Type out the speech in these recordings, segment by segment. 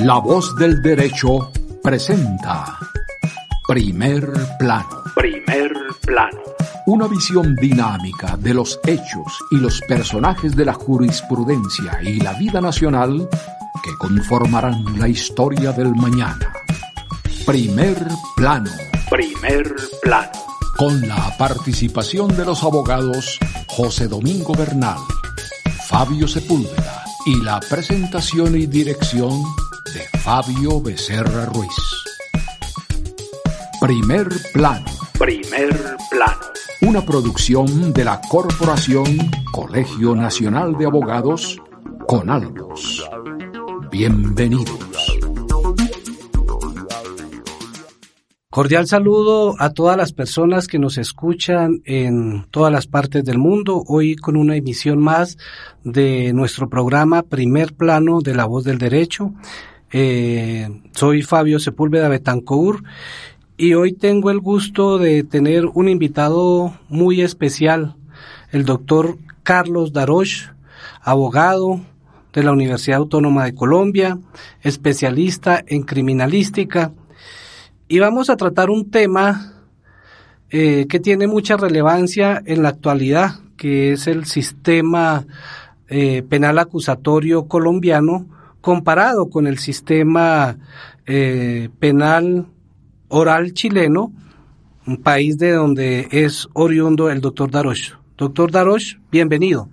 La voz del derecho presenta Primer Plano. Primer Plano. Una visión dinámica de los hechos y los personajes de la jurisprudencia y la vida nacional que conformarán la historia del mañana. Primer Plano. Primer Plano. Con la participación de los abogados José Domingo Bernal, Fabio Sepúlveda y la presentación y dirección de Fabio Becerra Ruiz. Primer plano. Primer plano. Una producción de la Corporación Colegio Nacional de Abogados, Conaldos. Bienvenidos. Cordial saludo a todas las personas que nos escuchan en todas las partes del mundo. Hoy con una emisión más de nuestro programa Primer Plano de la Voz del Derecho. Eh, soy Fabio Sepúlveda Betancourt y hoy tengo el gusto de tener un invitado muy especial, el doctor Carlos Daroch, abogado de la Universidad Autónoma de Colombia, especialista en criminalística y vamos a tratar un tema eh, que tiene mucha relevancia en la actualidad, que es el sistema eh, penal acusatorio colombiano comparado con el sistema eh, penal oral chileno, un país de donde es oriundo el doctor Darosh. Doctor Darosh, bienvenido.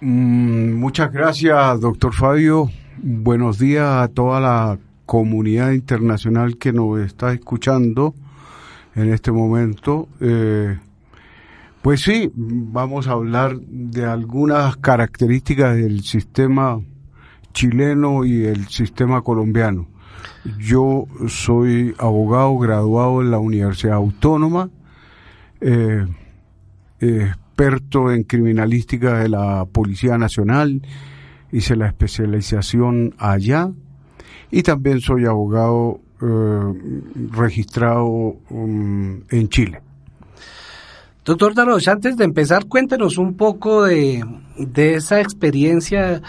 Mm, muchas gracias, doctor Fabio. Buenos días a toda la comunidad internacional que nos está escuchando en este momento. Eh, pues sí, vamos a hablar de algunas características del sistema chileno y el sistema colombiano. Yo soy abogado graduado en la Universidad Autónoma, eh, experto en criminalística de la Policía Nacional, hice la especialización allá y también soy abogado eh, registrado um, en Chile. Doctor Daros, antes de empezar, cuéntenos un poco de, de esa experiencia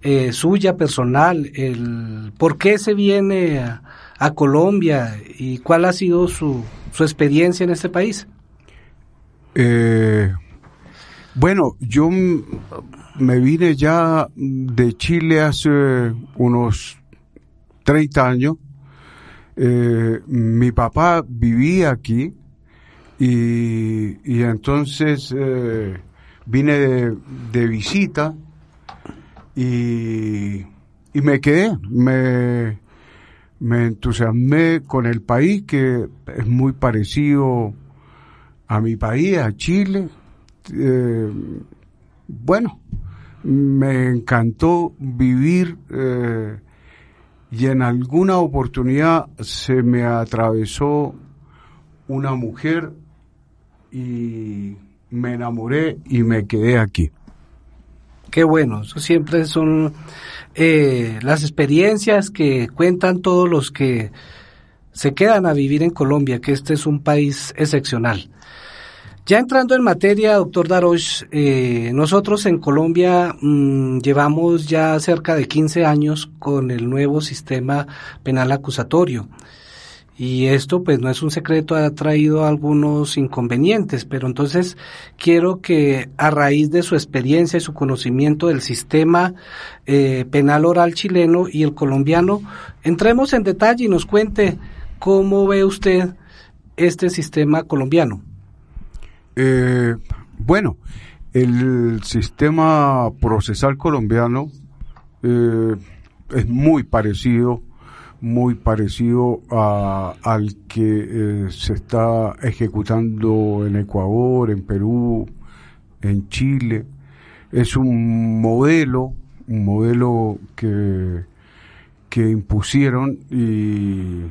eh, suya personal, el por qué se viene a, a, Colombia y cuál ha sido su, su experiencia en este país. Eh, bueno, yo me vine ya de Chile hace unos 30 años. Eh, mi papá vivía aquí y, y entonces eh, vine de, visita y, y, me quedé, me, me entusiasmé con el país que es muy parecido a mi país, a Chile. Eh, bueno, me encantó vivir y en alguna oportunidad se me atravesó una mujer y me enamoré y me quedé aquí. Qué bueno, eso siempre son eh, las experiencias que cuentan todos los que se quedan a vivir en Colombia, que este es un país excepcional. Ya entrando en materia, doctor Darosh, eh, nosotros en Colombia mmm, llevamos ya cerca de 15 años con el nuevo sistema penal acusatorio. Y esto pues no es un secreto, ha traído algunos inconvenientes, pero entonces quiero que a raíz de su experiencia y su conocimiento del sistema eh, penal oral chileno y el colombiano, entremos en detalle y nos cuente cómo ve usted este sistema colombiano. Eh, bueno, el sistema procesal colombiano eh, es muy parecido, muy parecido a, al que eh, se está ejecutando en Ecuador, en Perú, en Chile. Es un modelo, un modelo que que impusieron y,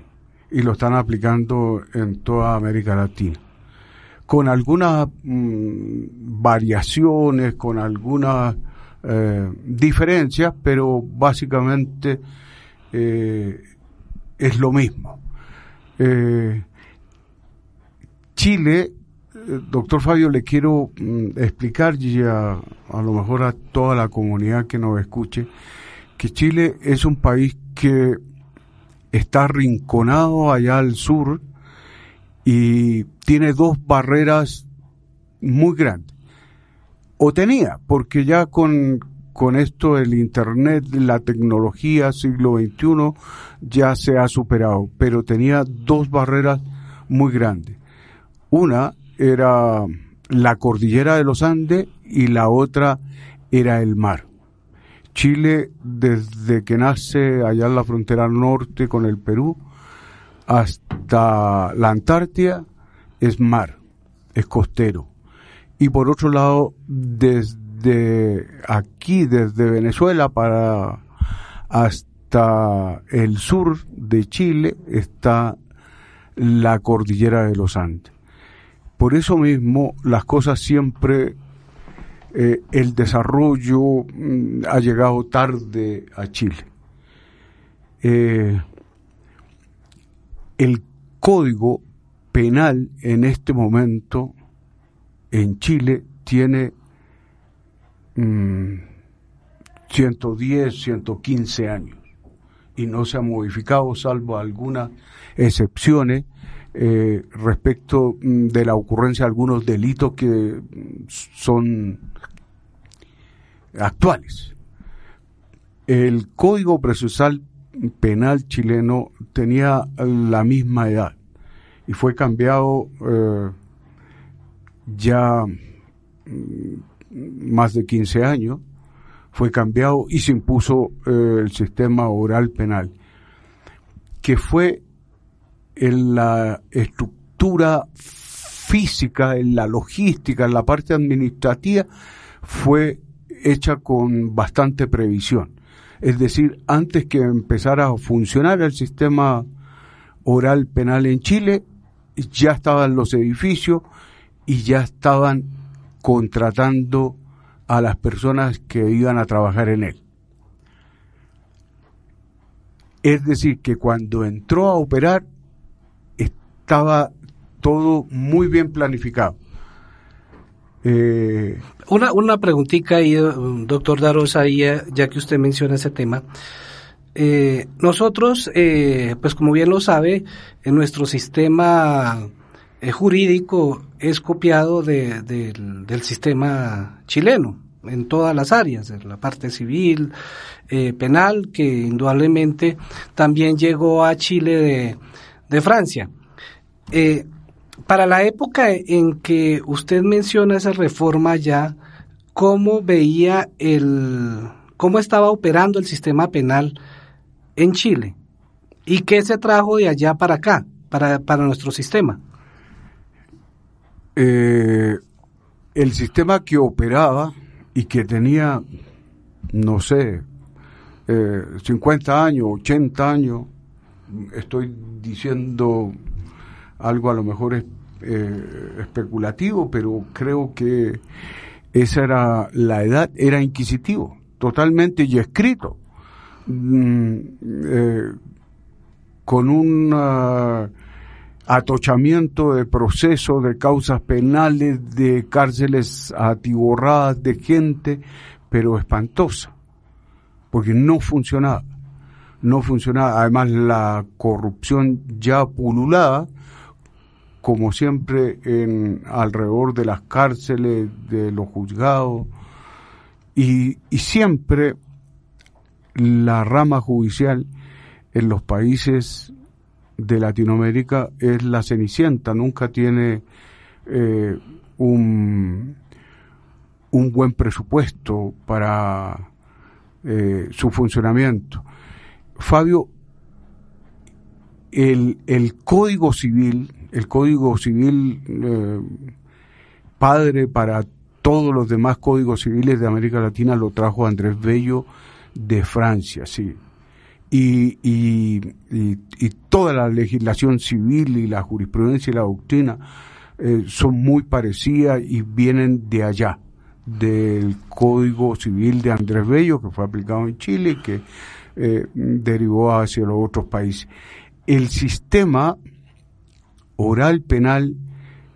lo están aplicando en toda América Latina. Con algunas mm, variaciones, con algunas eh, diferencias, pero básicamente eh, es lo mismo. Eh, Chile, doctor Fabio, le quiero mm, explicar y a, a lo mejor a toda la comunidad que nos escuche, que Chile es un país que está rinconado allá al sur y tiene dos barreras muy grandes. O tenía, porque ya con, con esto el Internet, la tecnología siglo XXI ya se ha superado, pero tenía dos barreras muy grandes. Una era la cordillera de los Andes y la otra era el mar. Chile, desde que nace allá en la frontera norte con el Perú hasta la Antártida, es mar, es costero. Y por otro lado, desde aquí, desde Venezuela para hasta el sur de Chile, está la cordillera de los Andes. Por eso mismo las cosas siempre eh, el desarrollo mm, ha llegado tarde a Chile. Eh, el código penal en este momento en Chile tiene 110, mm, 115 años y no se ha modificado salvo algunas excepciones eh, respecto mm, de la ocurrencia de algunos delitos que son actuales. El Código Procesal Penal chileno tenía la misma edad y fue cambiado eh, ya mm, más de 15 años, fue cambiado y se impuso eh, el sistema oral penal, que fue en la estructura física, en la logística, en la parte administrativa, fue hecha con bastante previsión. Es decir, antes que empezara a funcionar el sistema oral penal en Chile, ya estaban los edificios y ya estaban contratando a las personas que iban a trabajar en él. Es decir, que cuando entró a operar estaba todo muy bien planificado. Eh, una, una preguntita ahí, doctor Darosa, ya, ya que usted menciona ese tema. Eh, nosotros, eh, pues como bien lo sabe, en nuestro sistema jurídico es copiado del sistema chileno en todas las áreas, en la parte civil, penal, que indudablemente también llegó a Chile de, de Francia. Eh, para la época en que usted menciona esa reforma ya, ¿cómo veía el, cómo estaba operando el sistema penal en Chile? ¿Y qué se trajo de allá para acá, para, para nuestro sistema? Eh, el sistema que operaba y que tenía, no sé, 50 eh, años, 80 años, estoy diciendo algo a lo mejor es, eh, especulativo, pero creo que esa era la edad, era inquisitivo, totalmente y escrito, mm, eh, con un ah, atochamiento de procesos, de causas penales, de cárceles atiborradas de gente, pero espantosa, porque no funcionaba, no funcionaba, además la corrupción ya pululaba, como siempre, en alrededor de las cárceles, de los juzgados, y, siempre la rama judicial en los países de Latinoamérica es la cenicienta, nunca tiene eh, un, un buen presupuesto para eh, su funcionamiento. Fabio, el, el Código Civil el Código Civil eh, padre para todos los demás códigos civiles de América Latina lo trajo Andrés Bello de Francia, sí. y, y, toda la legislación civil y la jurisprudencia y la doctrina eh, son muy parecidas y vienen de allá, del Código Civil de Andrés Bello, que fue aplicado en Chile y que eh, derivó hacia los otros países. El sistema oral penal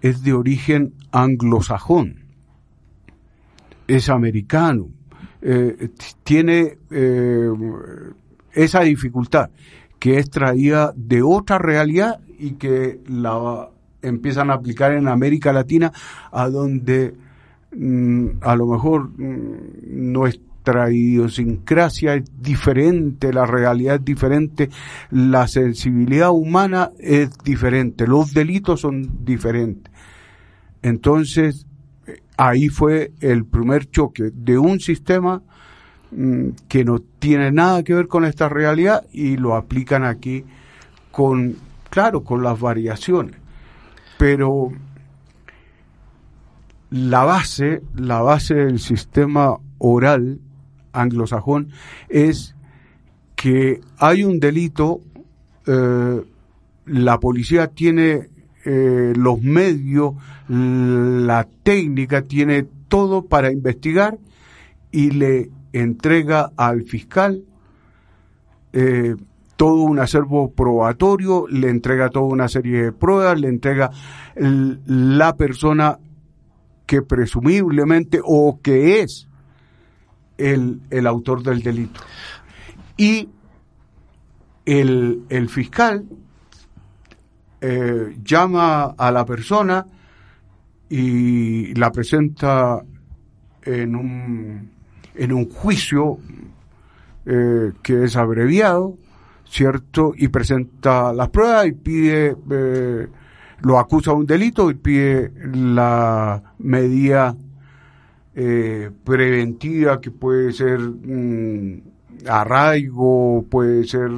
es de origen anglosajón, es americano, eh, tiene esa dificultad que es traída de otra realidad y que la empiezan a aplicar en América Latina, a donde mm, a lo mejor mm, nuestra idiosincrasia es diferente, la realidad es diferente, la sensibilidad humana es diferente, los delitos son diferentes. Entonces, ahí fue el primer choque de un sistema Mm, que no tiene nada que ver con esta realidad y lo aplican aquí con, claro, con las variaciones. Pero la base, la base del sistema oral anglosajón es que hay un delito, eh, la policía tiene eh, los medios, la técnica, tiene todo para investigar y le entrega al fiscal eh, todo un acervo probatorio, le entrega toda una serie de pruebas, le entrega la persona que presumiblemente o que es el, autor del delito. Y el, fiscal eh, llama a la persona y la presenta en un en un juicio eh, que es abreviado, ¿cierto? Y presenta las pruebas y pide, eh, lo acusa de un delito y pide la medida eh, preventiva que puede ser mm, arraigo, puede ser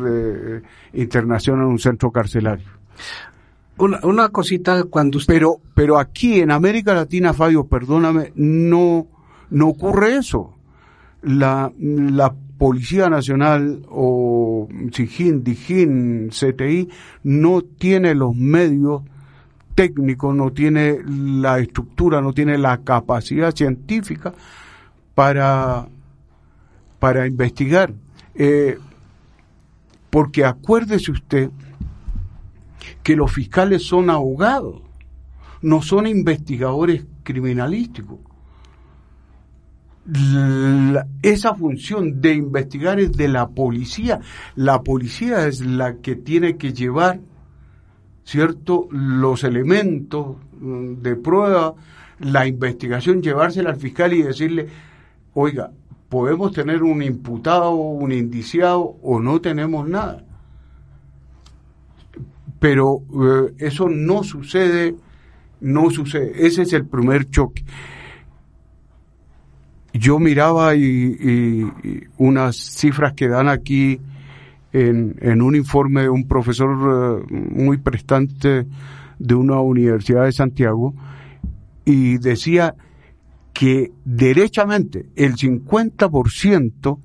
internación en un centro carcelario. Una, una cosita cuando usted... Pero, pero aquí en América Latina, Fabio, perdóname, no, no ocurre eso la, la Policía Nacional o SIGIN, DIGIN, CTI no tiene los medios técnicos, no tiene la estructura, no tiene la capacidad científica para, para investigar. Eh, porque acuérdese usted que los fiscales son abogados, no son investigadores criminalísticos esa función de investigar es de la policía. La policía es la que tiene que llevar, ¿cierto?, los elementos mm, de prueba, la investigación, llevársela al fiscal y decirle, oiga, podemos tener un imputado, un indiciado o no tenemos nada. Pero eh, eso no sucede, no sucede. Ese es el primer choque yo miraba y, unas cifras que dan aquí en, un informe de un profesor eh, muy prestante de una universidad de Santiago y decía que derechamente el 50%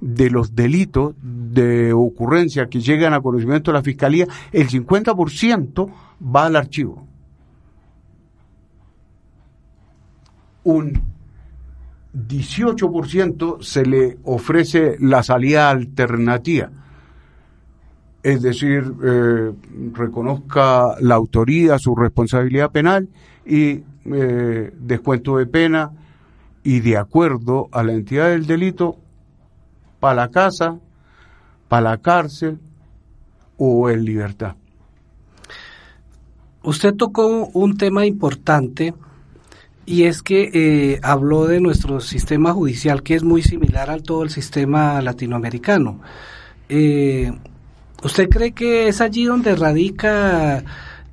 de los delitos de ocurrencia que llegan a conocimiento de la Fiscalía, el 50% va al archivo. Un 18% se le ofrece la salida alternativa, es decir, eh, reconozca la autoría, su responsabilidad penal y eh, descuento de pena y de acuerdo a la entidad del delito, para la casa, para la cárcel o en libertad. Usted tocó un tema importante y es que eh, habló de nuestro sistema judicial que es muy similar al todo el sistema latinoamericano. Eh, ¿Usted cree que es allí donde radica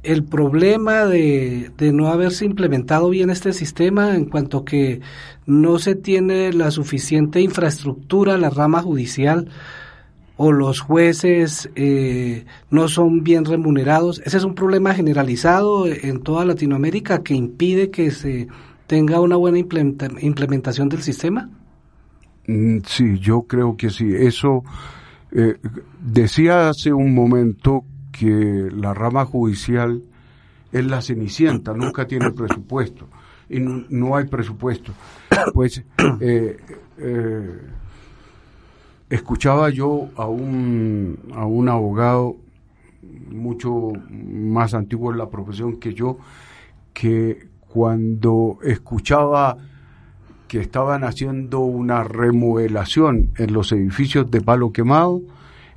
el problema de, de, no haberse implementado bien este sistema en cuanto que no se tiene la suficiente infraestructura la rama judicial o los jueces eh, no son bien remunerados. Ese es un problema generalizado en toda Latinoamérica que impide que se tenga una buena implementación del sistema? Mm, sí, yo creo que sí. Eso, Eh, decía hace un momento que la rama judicial es la cenicienta, nunca tiene presupuesto y no, hay presupuesto. Pues eh, eh, escuchaba yo a un, a un abogado mucho más antiguo en la profesión que yo, que cuando escuchaba que estaban haciendo una remodelación en los edificios de palo quemado,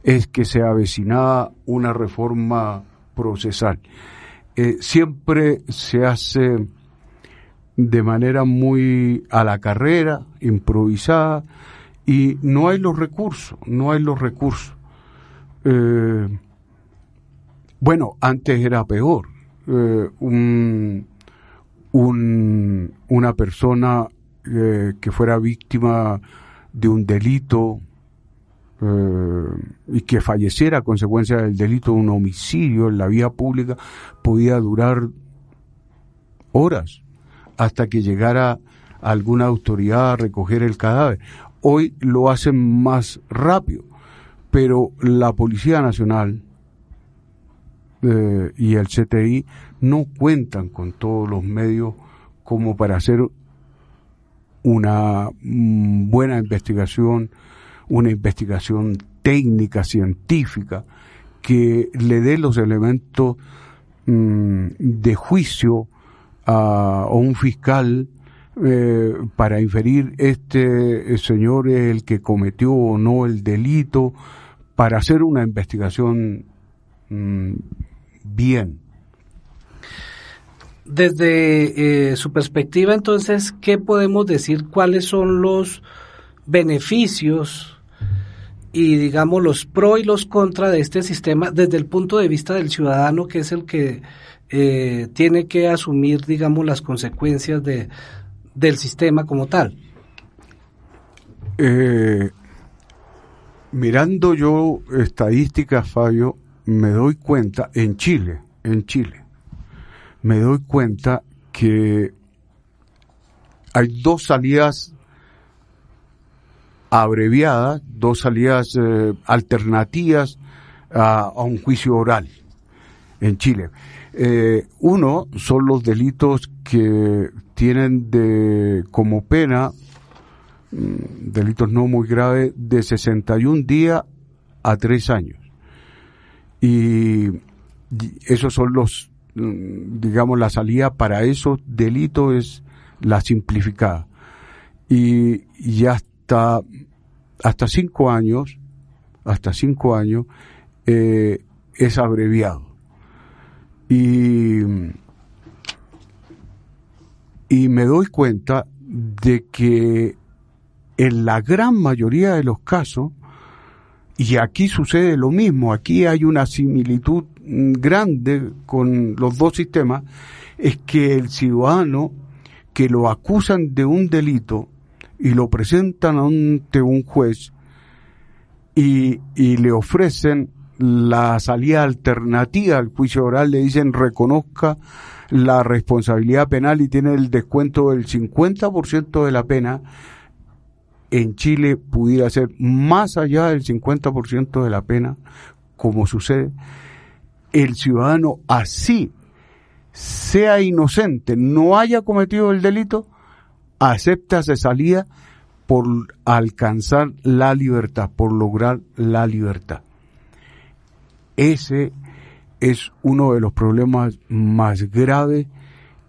es que se avecinaba una reforma procesal. Eh, siempre se hace de manera muy a la carrera, improvisada, y no hay los recursos, no hay los recursos. Eh, bueno, antes era peor. Eh, un, una persona eh, que fuera víctima de un delito eh, y que falleciera a consecuencia del delito de un homicidio en la vía pública podía durar horas hasta que llegara alguna autoridad a recoger el cadáver. Hoy lo hacen más rápido, pero la Policía Nacional eh, y el CTI no cuentan con todos los medios como para hacer una mm, buena investigación, una investigación técnica, científica, que le dé los elementos mm, de juicio a, un fiscal eh, para inferir este señor es el que cometió o no el delito, para hacer una investigación mm, bien. Desde eh, su perspectiva, entonces, ¿qué podemos decir? ¿Cuáles son los beneficios y, digamos, los pro y los contra de este sistema desde el punto de vista del ciudadano, que es el que eh, tiene que asumir, digamos, las consecuencias de, del sistema como tal? Eh, mirando yo estadísticas, Fabio, me doy cuenta, en Chile, en Chile, me doy cuenta que hay dos salidas abreviadas, dos salidas eh, alternativas a, un juicio oral en Chile. Eh, uno son los delitos que tienen de como pena mm, delitos no muy graves de 61 días a 3 años y esos son los, digamos, la salida para esos delitos es la simplificada. Y, hasta, hasta cinco años, hasta cinco años, eh, es abreviado. Y, y me doy cuenta de que en la gran mayoría de los casos, y aquí sucede lo mismo, aquí hay una similitud mm, grande con los dos sistemas, es que el ciudadano que lo acusan de un delito y lo presentan ante un juez y, y le ofrecen la salida alternativa al juicio oral, le dicen reconozca la responsabilidad penal y tiene el descuento del 50% de la pena, en Chile pudiera ser más allá del 50% de la pena, como sucede, el ciudadano así sea inocente, no haya cometido el delito, acepta esa salida por alcanzar la libertad, por lograr la libertad. Ese es uno de los problemas más graves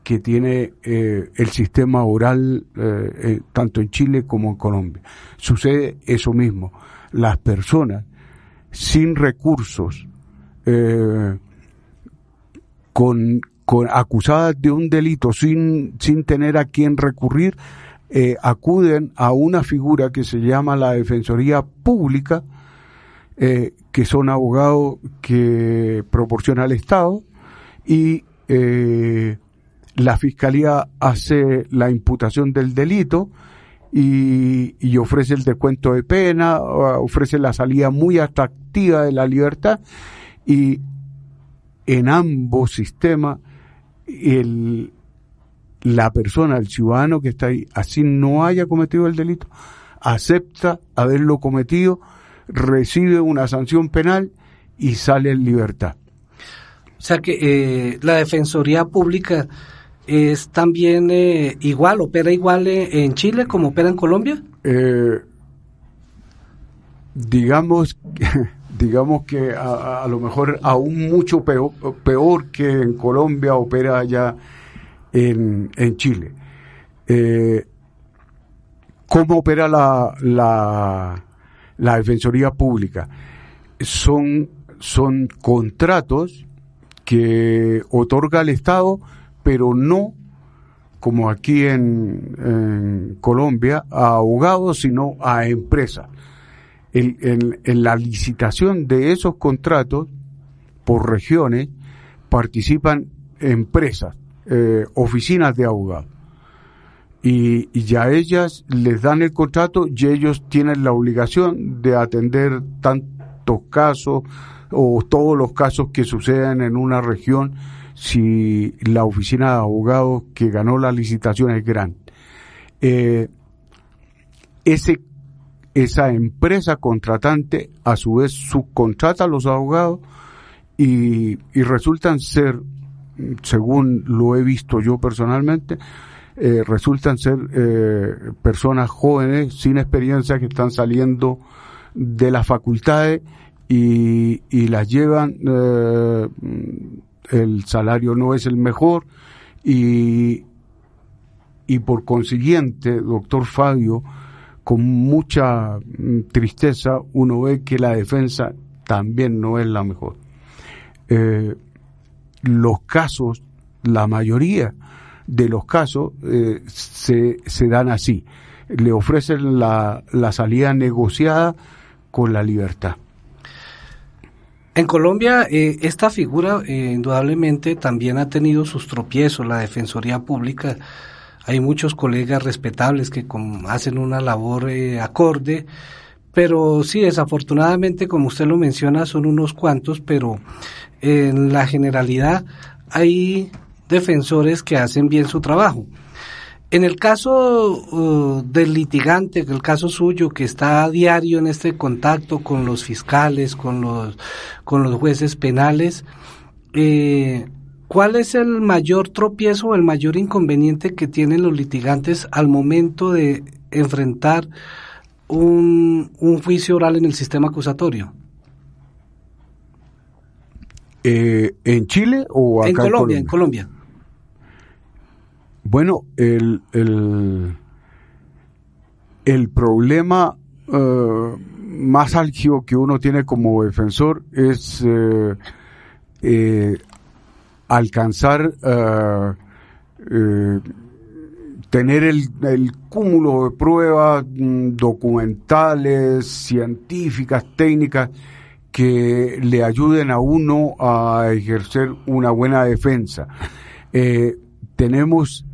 que tiene eh, el sistema oral eh, eh, tanto en Chile como en Colombia. Sucede eso mismo. Las personas sin recursos, con, con, acusadas de un delito sin, sin tener a quién recurrir, acuden a una figura que se llama la Defensoría Pública, que son abogados que proporciona el Estado y la fiscalía hace la imputación del delito y, ofrece el descuento de pena, ofrece la salida muy atractiva de la libertad y en ambos sistemas el, la persona, el ciudadano que está ahí, así no haya cometido el delito, acepta haberlo cometido recibe una sanción penal y sale en libertad. O sea que eh, la Defensoría Pública es también eh, igual, opera igual eh, en Chile como opera en Colombia. digamos, digamos que a, lo mejor aún mucho peor, que en Colombia opera allá en, en Chile. ¿Cómo opera la, la, la Defensoría Pública? Son, son contratos que otorga el Estado, pero no como aquí en, Colombia, a abogados, sino a empresas. En, la licitación de esos contratos por regiones participan empresas, eh, oficinas de abogados. Y, ya ellas les dan el contrato y ellos tienen la obligación de atender tantos casos o todos los casos que suceden en una región si la oficina de abogados que ganó la licitación es grande. Eh, ese, esa empresa contratante a su vez subcontrata a los abogados y, y resultan ser, según lo he visto yo personalmente, eh, resultan ser eh, personas jóvenes sin experiencia que están saliendo de las facultades y, y las llevan, eh, el salario no es el mejor y, y por consiguiente, doctor Fabio, con mucha mm, tristeza uno ve que la defensa también no es la mejor. Eh, los casos, la mayoría de los casos eh, se, se dan así. Le ofrecen la, salida negociada con la libertad. En Colombia, eh, esta figura eh, indudablemente también ha tenido sus tropiezos, la Defensoría Pública. Hay muchos colegas respetables que hacen una labor eh, acorde, pero sí, desafortunadamente, como usted lo menciona, son unos cuantos, pero en la generalidad hay defensores que hacen bien su trabajo. En el caso uh, del litigante, el caso suyo, que está a diario en este contacto con los fiscales, con los, con los jueces penales, eh, ¿cuál es el mayor tropiezo o el mayor inconveniente que tienen los litigantes al momento de enfrentar un, un juicio oral en el sistema acusatorio? Eh, ¿En Chile o acá en Colombia? En Colombia. Bueno, el, el, el problema eh, más álgido que uno tiene como defensor es eh, eh, alcanzar tener el, el, cúmulo de pruebas mm, documentales, científicas, técnicas, que le ayuden a uno a ejercer una buena defensa. tenemos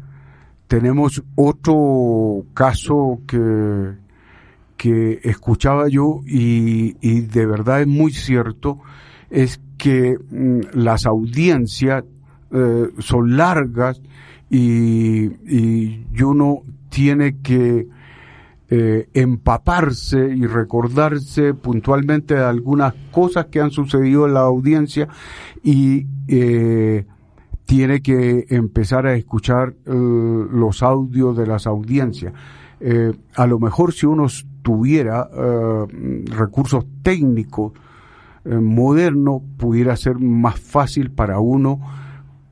tenemos otro caso que, que escuchaba yo y, y de verdad es muy cierto, es que mm, las audiencias eh, son largas y, y, uno tiene que eh, empaparse y recordarse puntualmente de algunas cosas que han sucedido en la audiencia y eh, tiene que empezar a escuchar los audios de las audiencias. A lo mejor si uno tuviera recursos técnicos modernos, pudiera ser más fácil para uno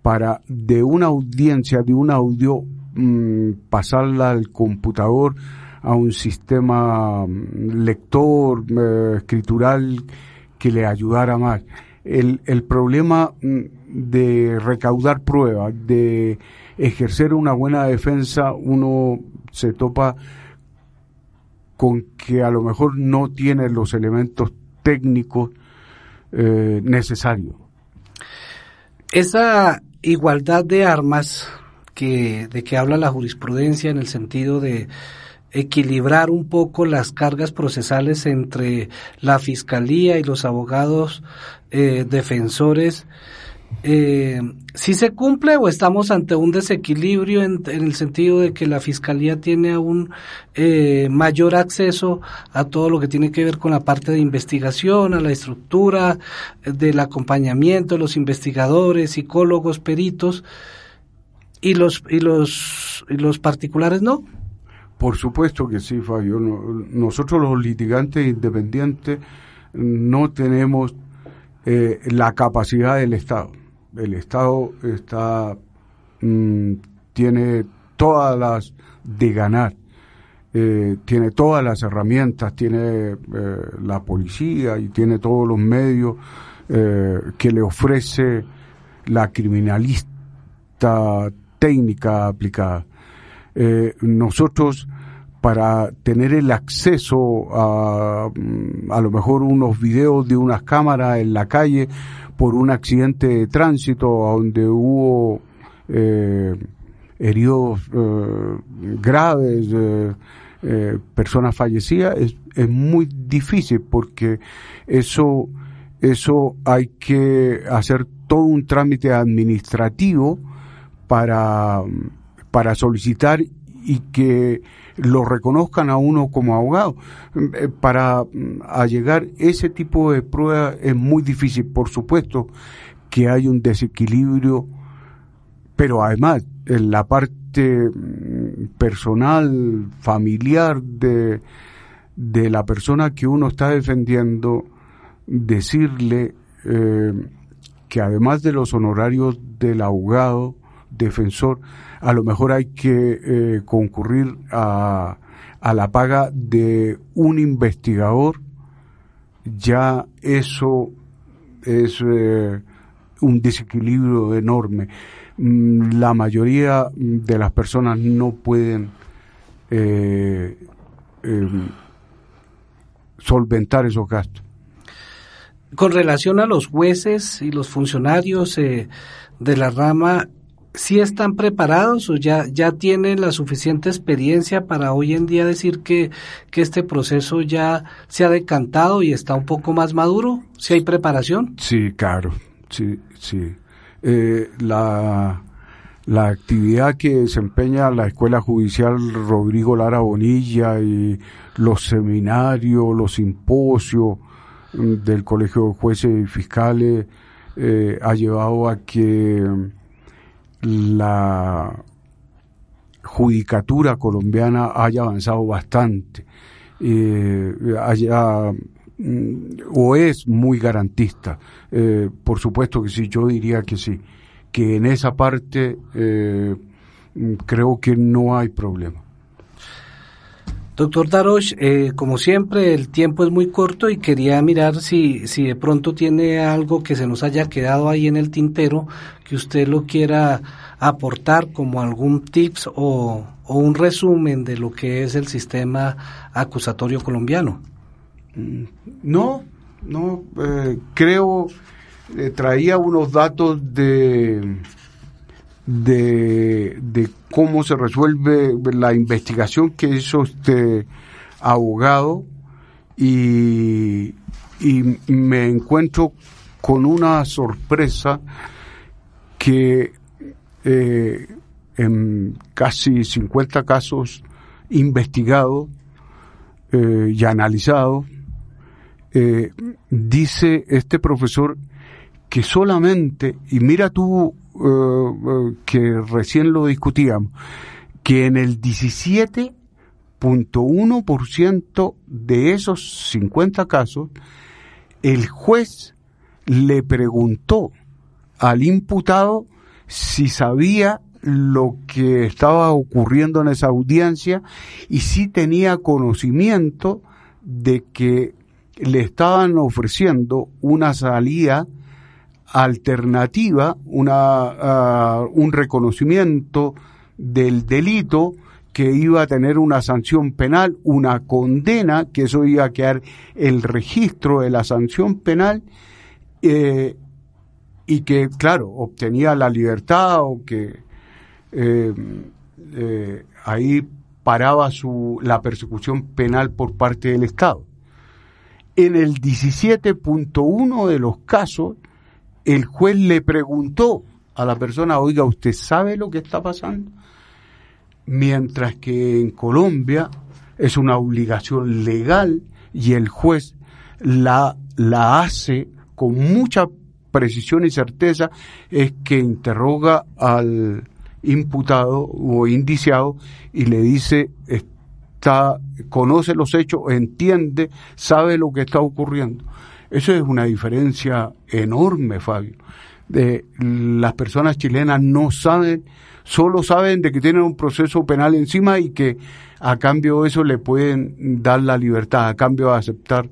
para de una audiencia, de un audio, mm, pasarla al computador a un sistema mm, lector, escritural que le ayudara más. El, el problema mm, de recaudar pruebas, de ejercer una buena defensa, uno se topa con que a lo mejor no tiene los elementos técnicos eh, necesarios. Esa igualdad de armas que, de que habla la jurisprudencia en el sentido de equilibrar un poco las cargas procesales entre la fiscalía y los abogados eh, defensores, eh, si se cumple o estamos ante un desequilibrio en, el sentido de que la fiscalía tiene aún eh, mayor acceso a todo lo que tiene que ver con la parte de investigación, a la estructura del acompañamiento, los investigadores, psicólogos, peritos y los y los y los particulares no. Por supuesto que sí, Fabio. nosotros los litigantes independientes no tenemos eh, la capacidad del Estado el Estado está mm, tiene todas las de ganar, eh, tiene todas las herramientas, tiene eh, la policía y tiene todos los medios eh, que le ofrece la criminalista técnica aplicada. nosotros para tener el acceso a mm, a lo mejor unos videos de unas cámaras en la calle por un accidente de tránsito donde hubo eh, heridos eh, graves, eh, personas fallecidas, es, es, muy difícil porque eso, eso hay que hacer todo un trámite administrativo para, para solicitar y que lo reconozcan a uno como abogado. Eh, para mm, allegar ese tipo de pruebas es muy difícil. Por supuesto que hay un desequilibrio, pero además en la parte mm, personal, familiar de, de la persona que uno está defendiendo, decirle eh, que además de los honorarios del abogado, defensor, a lo mejor hay que eh, concurrir a, a la paga de un investigador, ya eso es eh, un desequilibrio enorme. Mm, la mayoría de las personas no pueden eh, em, solventar esos gastos. Con relación a los jueces y los funcionarios de la rama, si están preparados o ya, ya tienen la suficiente experiencia para hoy en día decir que, que este proceso ya se ha decantado y está un poco más maduro? ¿Si hay preparación? Sí, claro, sí, sí. Eh, la, la actividad que desempeña la Escuela Judicial Rodrigo Lara Bonilla y los seminarios, los simposios mm, del Colegio de Jueces y Fiscales eh, ha llevado a que la judicatura colombiana haya avanzado bastante, eh, haya, mm, o es muy garantista. Eh, por supuesto que sí, yo diría que sí, que en esa parte eh, creo que no hay problema. Doctor Darosh, como siempre, el tiempo es muy corto y quería mirar si, si de pronto tiene algo que se nos haya quedado ahí en el tintero, que usted lo quiera aportar como algún tips o, un resumen de lo que es el sistema acusatorio colombiano. Mm, no, no, eh, creo, eh, traía unos datos de de, cómo se resuelve la investigación que hizo este abogado y me encuentro con una sorpresa que eh, en casi 50 casos investigados eh, y analizados, eh, dice este profesor que solamente, y mira tú que recién lo discutíamos, que en el 17.1% de esos 50 casos, el juez le preguntó al imputado si sabía lo que estaba ocurriendo en esa audiencia y si tenía conocimiento de que le estaban ofreciendo una salida alternativa, una, ah, un reconocimiento del delito que iba a tener una sanción penal, una condena, que eso iba a quedar el registro de la sanción penal, eh, y que, claro, obtenía la libertad o que eh, eh, ahí paraba su, la persecución penal por parte del Estado. En el 17.1 de los casos, el juez le preguntó a la persona, oiga, ¿usted sabe lo que está pasando? Mientras que en Colombia es una obligación legal y el juez la, la hace con mucha precisión y certeza, es que interroga al imputado o indiciado y le dice, está, conoce los hechos, entiende, sabe lo que está ocurriendo. Eso es una diferencia enorme, Fabio. De, las personas chilenas no saben, solo saben de que tienen un proceso penal encima y que a cambio de eso le pueden dar la libertad, a cambio de aceptar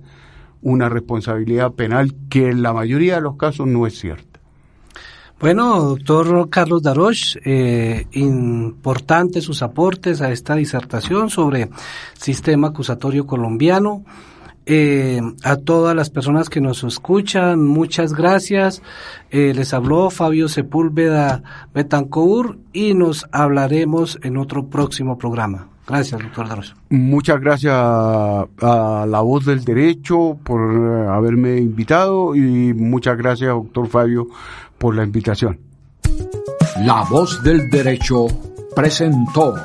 una responsabilidad penal que en la mayoría de los casos no es cierta. Bueno, doctor Carlos Daroch, eh, importantes sus aportes a esta disertación sobre sistema acusatorio colombiano. Eh, a todas las personas que nos escuchan, muchas gracias. Eh, les habló Fabio Sepúlveda Betancourt y nos hablaremos en otro próximo programa. Gracias, doctor Daros. Muchas gracias a la voz del derecho por eh, haberme invitado y muchas gracias, doctor Fabio, por la invitación. La voz del derecho presentó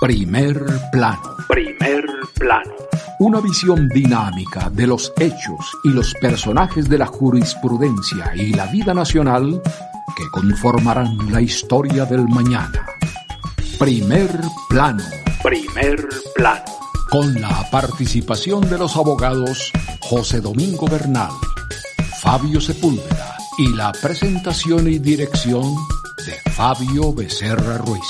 Primer Plano. Primer Plano. Una visión dinámica de los hechos y los personajes de la jurisprudencia y la vida nacional que conformarán la historia del mañana. Primer Plano. Primer Plano. Con la participación de los abogados José Domingo Bernal, Fabio Sepúlveda y la presentación y dirección de Fabio Becerra Ruiz.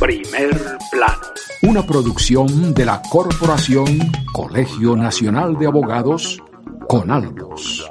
Primer Plano. Una producción de la Corporación Colegio Nacional de Abogados, con Altos.